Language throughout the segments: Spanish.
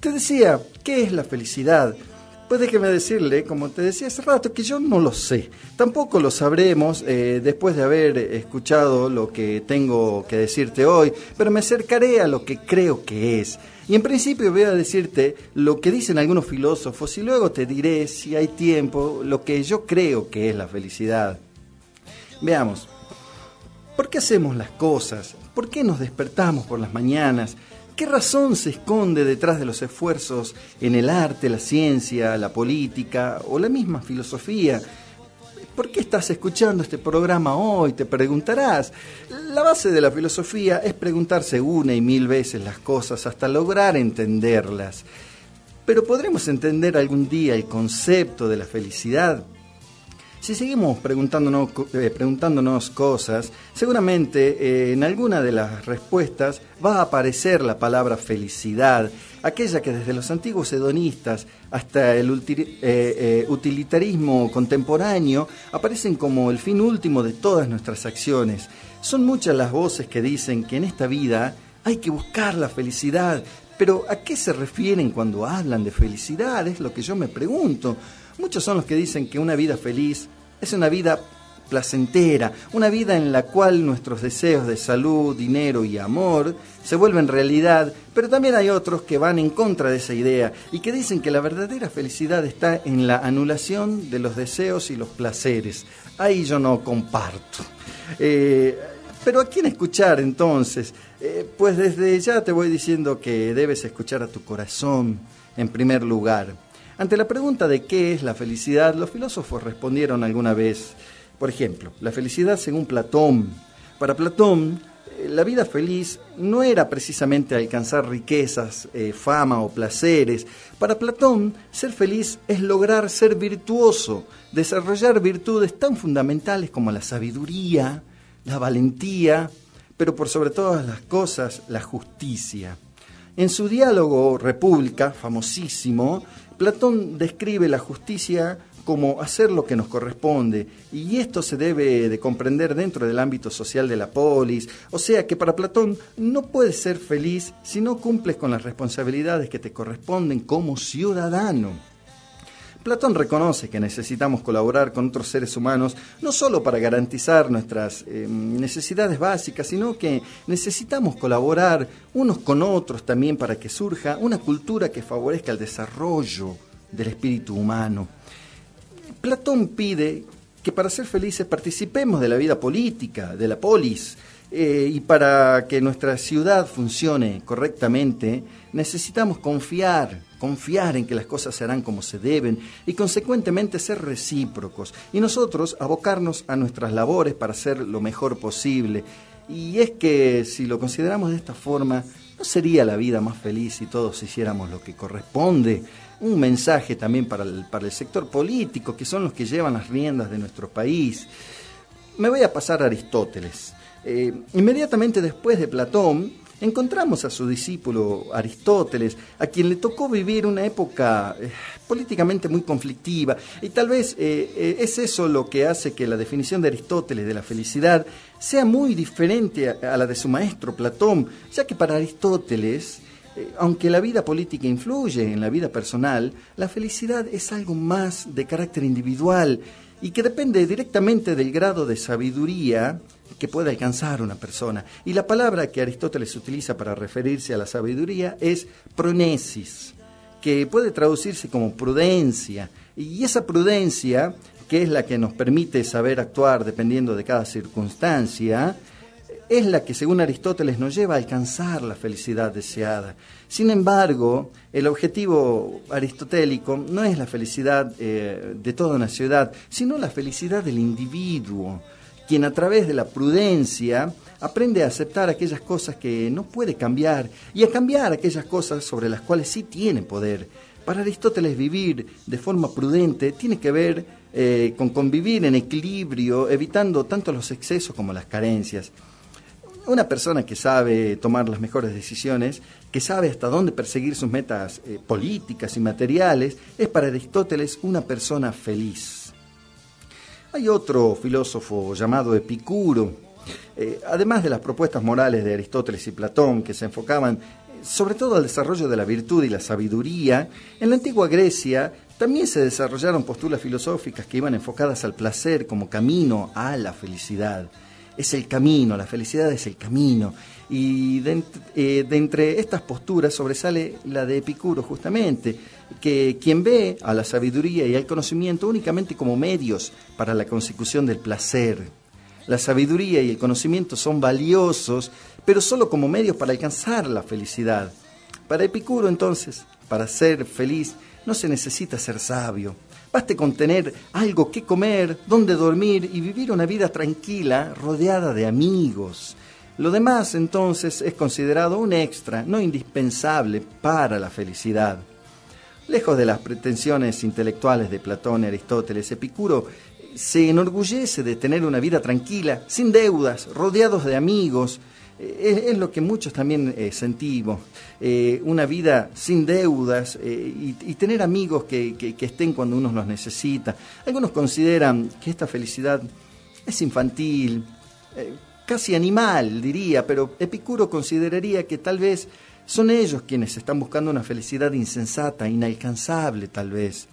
Te decía, ¿qué es la felicidad? Pues déjeme decirle, como te decía hace rato, que yo no lo sé. Tampoco lo sabremos eh, después de haber escuchado lo que tengo que decirte hoy, pero me acercaré a lo que creo que es. Y en principio voy a decirte lo que dicen algunos filósofos y luego te diré, si hay tiempo, lo que yo creo que es la felicidad. Veamos, ¿por qué hacemos las cosas? ¿Por qué nos despertamos por las mañanas? ¿Qué razón se esconde detrás de los esfuerzos en el arte, la ciencia, la política o la misma filosofía? ¿Por qué estás escuchando este programa hoy? Te preguntarás. La base de la filosofía es preguntarse una y mil veces las cosas hasta lograr entenderlas. Pero ¿podremos entender algún día el concepto de la felicidad? Si seguimos preguntándonos, eh, preguntándonos cosas, seguramente eh, en alguna de las respuestas va a aparecer la palabra felicidad, aquella que desde los antiguos hedonistas hasta el eh, utilitarismo contemporáneo aparecen como el fin último de todas nuestras acciones. Son muchas las voces que dicen que en esta vida hay que buscar la felicidad, pero ¿a qué se refieren cuando hablan de felicidad? Es lo que yo me pregunto. Muchos son los que dicen que una vida feliz es una vida placentera, una vida en la cual nuestros deseos de salud, dinero y amor se vuelven realidad, pero también hay otros que van en contra de esa idea y que dicen que la verdadera felicidad está en la anulación de los deseos y los placeres. Ahí yo no comparto. Eh, pero ¿a quién escuchar entonces? Eh, pues desde ya te voy diciendo que debes escuchar a tu corazón en primer lugar. Ante la pregunta de qué es la felicidad, los filósofos respondieron alguna vez, por ejemplo, la felicidad según Platón. Para Platón, eh, la vida feliz no era precisamente alcanzar riquezas, eh, fama o placeres. Para Platón, ser feliz es lograr ser virtuoso, desarrollar virtudes tan fundamentales como la sabiduría, la valentía, pero por sobre todas las cosas, la justicia. En su diálogo República, famosísimo, Platón describe la justicia como hacer lo que nos corresponde, y esto se debe de comprender dentro del ámbito social de la polis, o sea que para Platón no puedes ser feliz si no cumples con las responsabilidades que te corresponden como ciudadano. Platón reconoce que necesitamos colaborar con otros seres humanos no solo para garantizar nuestras eh, necesidades básicas, sino que necesitamos colaborar unos con otros también para que surja una cultura que favorezca el desarrollo del espíritu humano. Platón pide que para ser felices participemos de la vida política, de la polis, eh, y para que nuestra ciudad funcione correctamente, necesitamos confiar confiar en que las cosas se harán como se deben y consecuentemente ser recíprocos y nosotros abocarnos a nuestras labores para hacer lo mejor posible. Y es que si lo consideramos de esta forma, ¿no sería la vida más feliz si todos hiciéramos lo que corresponde? Un mensaje también para el, para el sector político, que son los que llevan las riendas de nuestro país. Me voy a pasar a Aristóteles. Eh, inmediatamente después de Platón, encontramos a su discípulo Aristóteles, a quien le tocó vivir una época eh, políticamente muy conflictiva, y tal vez eh, es eso lo que hace que la definición de Aristóteles de la felicidad sea muy diferente a, la de su maestro Platón, ya que para Aristóteles, aunque la vida política influye en la vida personal, la felicidad es algo más de carácter individual y que depende directamente del grado de sabiduría que puede alcanzar una persona. Y la palabra que Aristóteles utiliza para referirse a la sabiduría es pronesis, que puede traducirse como prudencia. Y esa prudencia, que es la que nos permite saber actuar dependiendo de cada circunstancia, es la que, según Aristóteles, nos lleva a alcanzar la felicidad deseada. Sin embargo, el objetivo aristotélico no es la felicidad eh, de toda una ciudad, sino la felicidad del individuo quien a través de la prudencia aprende a aceptar aquellas cosas que no puede cambiar y a cambiar aquellas cosas sobre las cuales sí tiene poder. Para Aristóteles vivir de forma prudente tiene que ver eh, con convivir en equilibrio, evitando tanto los excesos como las carencias. Una persona que sabe tomar las mejores decisiones, que sabe hasta dónde perseguir sus metas eh, políticas y materiales, es para Aristóteles una persona feliz. Hay otro filósofo llamado Epicuro. Eh, además de las propuestas morales de Aristóteles y Platón, que se enfocaban sobre todo al desarrollo de la virtud y la sabiduría, en la antigua Grecia también se desarrollaron posturas filosóficas que iban enfocadas al placer como camino a la felicidad. Es el camino, la felicidad es el camino. Y de, eh, entre estas posturas sobresale la de Epicuro, justamente, que quien ve a la sabiduría y al conocimiento únicamente como medios para la consecución del placer. La sabiduría y el conocimiento son valiosos, pero solo como medios para alcanzar la felicidad. Para Epicuro, entonces, para ser feliz, no se necesita ser sabio. Baste con tener algo que comer, donde dormir y vivir una vida tranquila, rodeada de amigos. Lo demás, entonces, es considerado un extra, no indispensable para la felicidad. Lejos de las pretensiones intelectuales de Platón Aristóteles, Epicuro se enorgullece de tener una vida tranquila, sin deudas, rodeados de amigos. Eh, es, lo que muchos también eh, sentimos, eh, una vida sin deudas y, tener amigos que, que, estén cuando uno los necesita. Algunos consideran que esta felicidad es infantil, casi animal, diría, pero Epicuro consideraría que tal vez son ellos quienes están buscando una felicidad insensata, inalcanzable tal vez.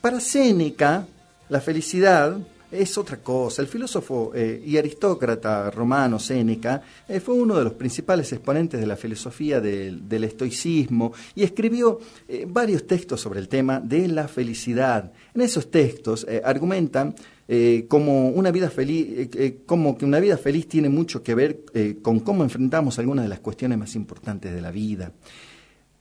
Para Séneca, la felicidad es otra cosa. El filósofo eh, y aristócrata romano Séneca eh, fue uno de los principales exponentes de la filosofía del, estoicismo y escribió eh, varios textos sobre el tema de la felicidad. En esos textos argumentan como una vida feliz, como que una vida feliz tiene mucho que ver con cómo enfrentamos algunas de las cuestiones más importantes de la vida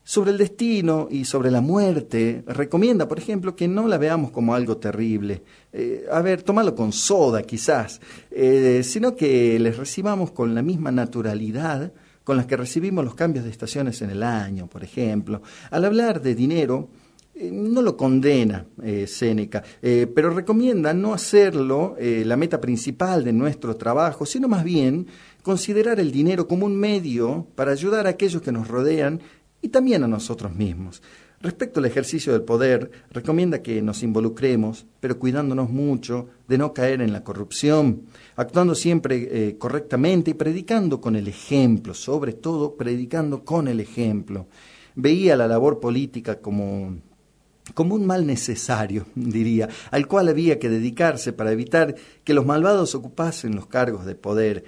sobre el destino y sobre la muerte, recomienda, por ejemplo, que no la veamos como algo terrible. Eh, a ver, tómalo con soda quizás, eh, sino que les recibamos con la misma naturalidad con la que recibimos los cambios de estaciones en el año, por ejemplo. Al hablar de dinero, eh, no lo condena Séneca, pero recomienda no hacerlo la meta principal de nuestro trabajo, sino más bien considerar el dinero como un medio para ayudar a aquellos que nos rodean y también a nosotros mismos. Respecto al ejercicio del poder, recomienda que nos involucremos, pero cuidándonos mucho de no caer en la corrupción, actuando siempre eh, correctamente y predicando con el ejemplo, sobre todo predicando con el ejemplo. Veía la labor política como, como un mal necesario, diría, al cual había que dedicarse para evitar que los malvados ocupasen los cargos de poder.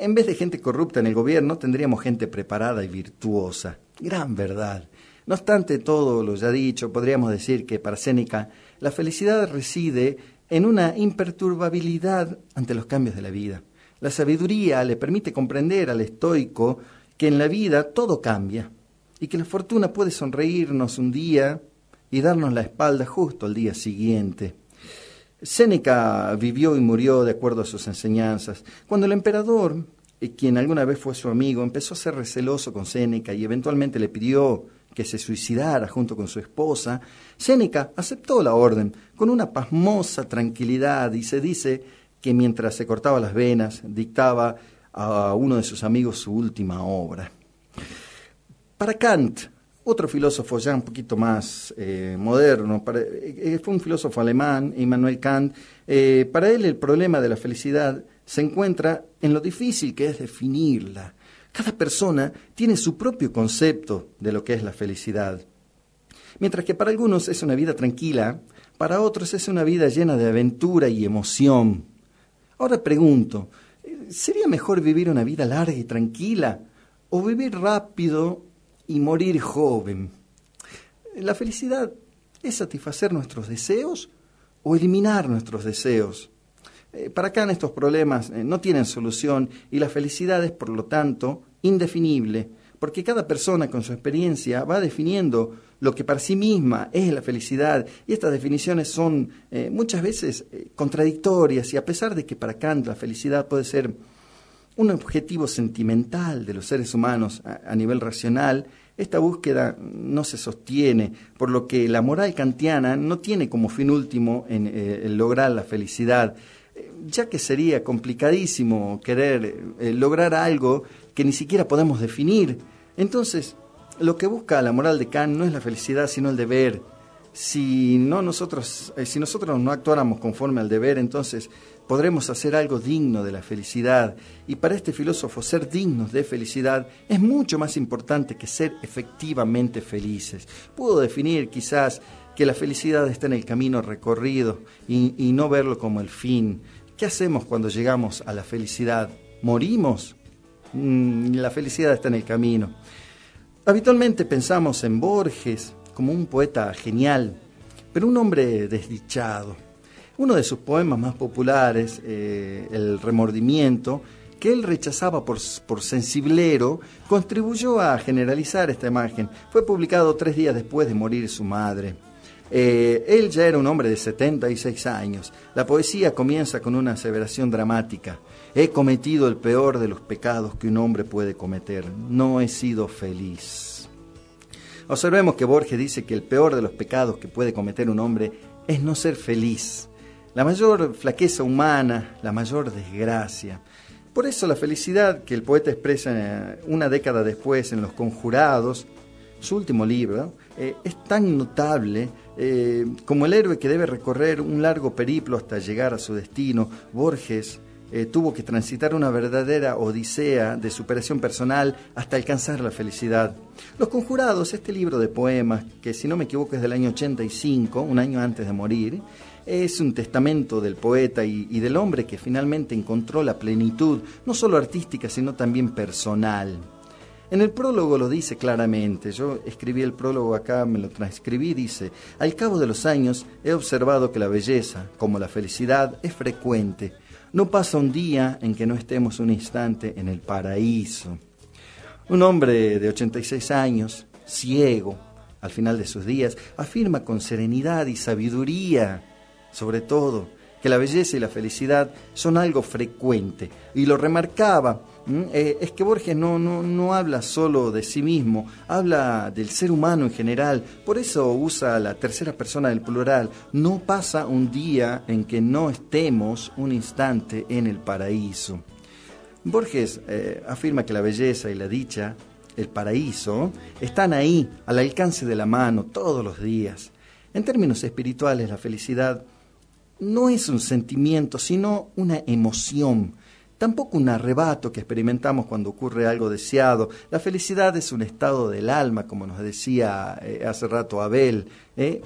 En vez de gente corrupta en el gobierno, tendríamos gente preparada y virtuosa gran verdad. No obstante todo lo ya dicho, podríamos decir que para Séneca la felicidad reside en una imperturbabilidad ante los cambios de la vida. La sabiduría le permite comprender al estoico que en la vida todo cambia y que la fortuna puede sonreírnos un día y darnos la espalda justo al día siguiente. Séneca vivió y murió de acuerdo a sus enseñanzas. Cuando el emperador quien alguna vez fue su amigo, empezó a ser receloso con Séneca y eventualmente le pidió que se suicidara junto con su esposa, Séneca aceptó la orden con una pasmosa tranquilidad y se dice que mientras se cortaba las venas dictaba a uno de sus amigos su última obra. Para Kant, otro filósofo ya un poquito más eh, moderno, eh, fue un filósofo alemán, Immanuel Kant, eh, para él el problema de la felicidad se encuentra en lo difícil que es definirla. Cada persona tiene su propio concepto de lo que es la felicidad. Mientras que para algunos es una vida tranquila, para otros es una vida llena de aventura y emoción. Ahora pregunto, ¿sería mejor vivir una vida larga y tranquila o vivir rápido y morir joven? ¿La felicidad es satisfacer nuestros deseos o eliminar nuestros deseos? Eh, para acá estos problemas eh, no tienen solución y la felicidad es, por lo tanto, indefinible, porque cada persona con su experiencia va definiendo lo que para sí misma es la felicidad y estas definiciones son eh, muchas veces contradictorias y a pesar de que para Kant la felicidad puede ser un objetivo sentimental de los seres humanos a, nivel racional, esta búsqueda no se sostiene, por lo que la moral kantiana no tiene como fin último en lograr la felicidad, ya que sería complicadísimo querer eh, lograr algo que ni siquiera podemos definir. Entonces, lo que busca la moral de Kant no es la felicidad, sino el deber. Si, no nosotros, eh, si nosotros no actuáramos conforme al deber, entonces podremos hacer algo digno de la felicidad. Y para este filósofo, ser dignos de felicidad es mucho más importante que ser efectivamente felices. Pudo definir quizás que la felicidad está en el camino recorrido y, no verlo como el fin. ¿Qué hacemos cuando llegamos a la felicidad? ¿Morimos? Mm, la felicidad está en el camino. Habitualmente pensamos en Borges como un poeta genial, pero un hombre desdichado uno de sus poemas más populares, eh, El remordimiento, que él rechazaba por, por, sensiblero, contribuyó a generalizar esta imagen. Fue publicado tres días después de morir su madre. Eh, él ya era un hombre de 76 años. La poesía comienza con una aseveración dramática. He cometido el peor de los pecados que un hombre puede cometer. No he sido feliz. Observemos que Borges dice que el peor de los pecados que puede cometer un hombre es no ser feliz la mayor flaqueza humana, la mayor desgracia. Por eso la felicidad que el poeta expresa eh, una década después en Los Conjurados, su último libro, eh, es tan notable eh, como el héroe que debe recorrer un largo periplo hasta llegar a su destino. Borges tuvo que transitar una verdadera odisea de superación personal hasta alcanzar la felicidad. Los Conjurados, este libro de poemas, que si no me equivoco es del año 85, un año antes de morir, es un testamento del poeta y, del hombre que finalmente encontró la plenitud, no solo artística, sino también personal. En el prólogo lo dice claramente, yo escribí el prólogo acá, me lo transcribí, dice, al cabo de los años he observado que la belleza, como la felicidad, es frecuente. No pasa un día en que no estemos un instante en el paraíso. Un hombre de 86 años, ciego, al final de sus días, afirma con serenidad y sabiduría sobre todo, que la belleza y la felicidad son algo frecuente. Y lo remarcaba, eh, es que Borges no, no, no habla solo de sí mismo, habla del ser humano en general, por eso usa la tercera persona del plural. No pasa un día en que no estemos un instante en el paraíso. Borges eh, afirma que la belleza y la dicha, el paraíso, están ahí, al alcance de la mano, todos los días. En términos espirituales, la felicidad no es un sentimiento, sino una emoción. Tampoco un arrebato que experimentamos cuando ocurre algo deseado. La felicidad es un estado del alma, como nos decía eh, hace rato Abel. ¿eh?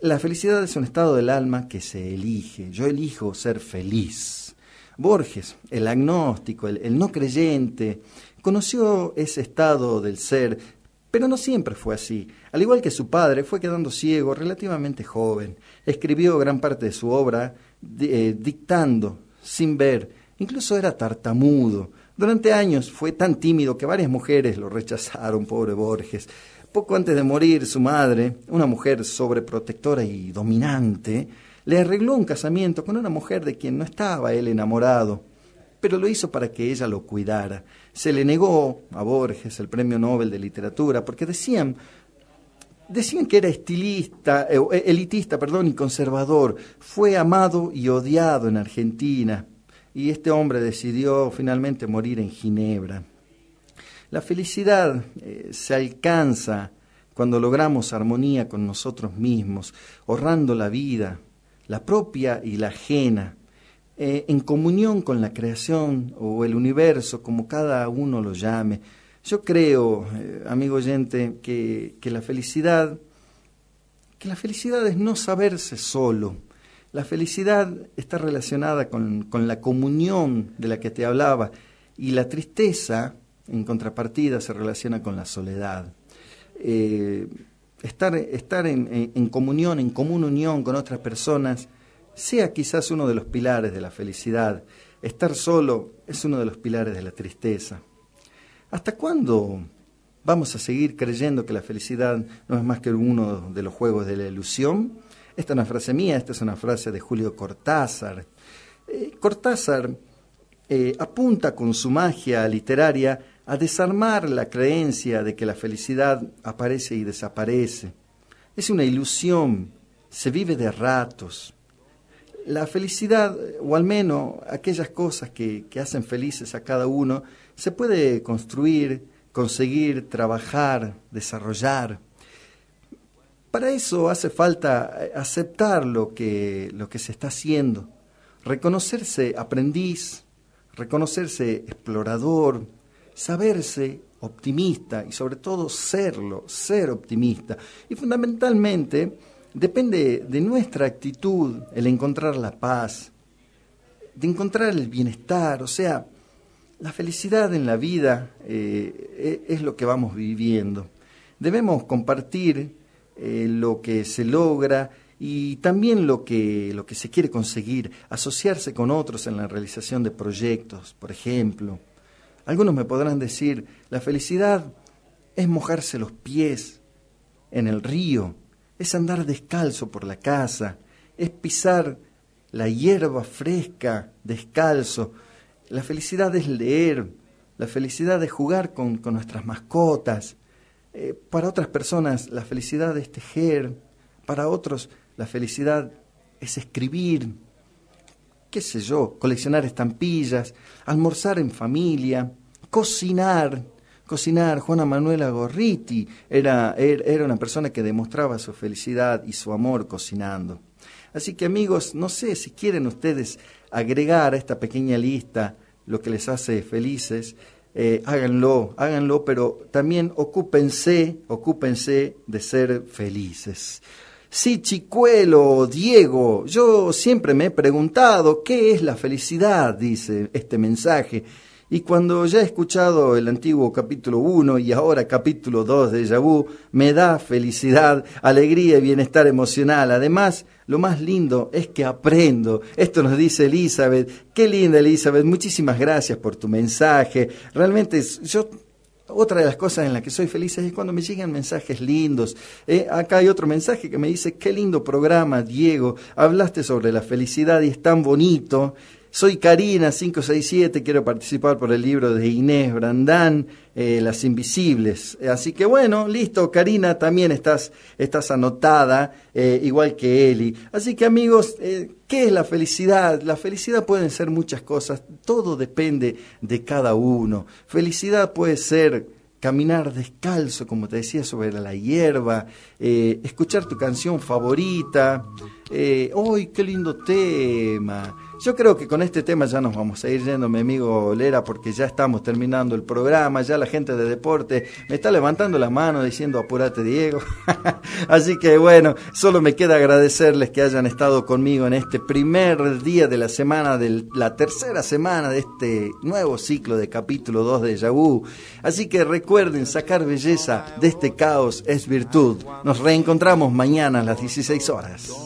La felicidad es un estado del alma que se elige. Yo elijo ser feliz. Borges, el agnóstico, el no creyente, conoció ese estado del ser pero no siempre fue así. Al igual que su padre, fue quedando ciego relativamente joven. Escribió gran parte de su obra eh, dictando, sin ver. Incluso era tartamudo. Durante años fue tan tímido que varias mujeres lo rechazaron, pobre Borges. Poco antes de morir, su madre, una mujer sobreprotectora y dominante, le arregló un casamiento con una mujer de quien no estaba él enamorado pero lo hizo para que ella lo cuidara. Se le negó a Borges el premio Nobel de Literatura porque decían, decían que era estilista, eh, eh, elitista perdón, y conservador. Fue amado y odiado en Argentina y este hombre decidió finalmente morir en Ginebra. La felicidad eh, se alcanza cuando logramos armonía con nosotros mismos, honrando la vida, la propia y la ajena, en comunión con la creación o el universo, como cada uno lo llame. Yo creo, eh, amigo oyente, que, la felicidad, que la felicidad es no saberse solo. La felicidad está relacionada con, con la comunión de la que te hablaba y la tristeza, en contrapartida, se relaciona con la soledad. Eh, estar estar en, en comunión, en común unión con otras personas, sea quizás uno de los pilares de la felicidad. Estar solo es uno de los pilares de la tristeza. ¿Hasta cuándo vamos a seguir creyendo que la felicidad no es más que uno de los juegos de la ilusión? Esta es una frase mía, esta es una frase de Julio Cortázar. Eh, Cortázar eh, apunta con su magia literaria a desarmar la creencia de que la felicidad aparece y desaparece. Es una ilusión, se vive de ratos, la felicidad, o al menos aquellas cosas que, hacen felices a cada uno, se puede construir, conseguir, trabajar, desarrollar. Para eso hace falta eh, aceptar lo que, lo que se está haciendo, reconocerse aprendiz, reconocerse explorador, saberse optimista y sobre todo serlo, ser optimista. Y fundamentalmente depende de nuestra actitud el encontrar la paz, de encontrar el bienestar, o sea, la felicidad en la vida eh, e, es lo que vamos viviendo. Debemos compartir eh, lo que se logra y también lo que, lo que se quiere conseguir, asociarse con otros en la realización de proyectos, por ejemplo. Algunos me podrán decir, la felicidad es mojarse los pies en el río, es andar descalzo por la casa, es pisar la hierba fresca descalzo. La felicidad es leer, la felicidad es jugar con, con nuestras mascotas, eh, para otras personas la felicidad es tejer, para otros la felicidad es escribir, qué sé yo, coleccionar estampillas, almorzar en familia, cocinar. Cocinar, Juana Manuela Gorriti era, er, era una persona que demostraba su felicidad y su amor cocinando. Así que amigos, no sé si quieren ustedes agregar a esta pequeña lista lo que les hace felices, eh, háganlo, háganlo, pero también ocúpense, ocúpense de ser felices. Sí, Chicuelo, Diego, yo siempre me he preguntado qué es la felicidad, dice este mensaje. Y cuando ya he escuchado el antiguo capítulo 1 y ahora capítulo 2 de Yabú, me da felicidad, alegría y bienestar emocional. Además, lo más lindo es que aprendo. Esto nos dice Elizabeth. Qué linda Elizabeth, muchísimas gracias por tu mensaje. Realmente yo otra de las cosas en las que soy feliz es cuando me llegan mensajes lindos. Eh, acá hay otro mensaje que me dice, qué lindo programa, Diego. Hablaste sobre la felicidad y es tan bonito. Soy Karina 567, quiero participar por el libro de Inés Brandán, eh, Las Invisibles. Así que bueno, listo, Karina, también estás, estás anotada, eh, igual que Eli. Así que amigos, eh, ¿qué es la felicidad? La felicidad pueden ser muchas cosas, todo depende de cada uno. Felicidad puede ser caminar descalzo, como te decía, sobre la hierba, escuchar tu canción favorita. ¡Uy, qué lindo tema! Yo creo que con este tema ya nos vamos a ir yendo, mi amigo Lera, porque ya estamos terminando el programa, ya la gente de deporte me está levantando la mano diciendo apúrate Diego. Así que bueno, solo me queda agradecerles que hayan estado conmigo en este primer día de la semana, de la tercera semana de este nuevo ciclo de capítulo 2 de Yahoo. Así que recuerden, sacar belleza de este caos es virtud. Nos reencontramos mañana a las 16 horas.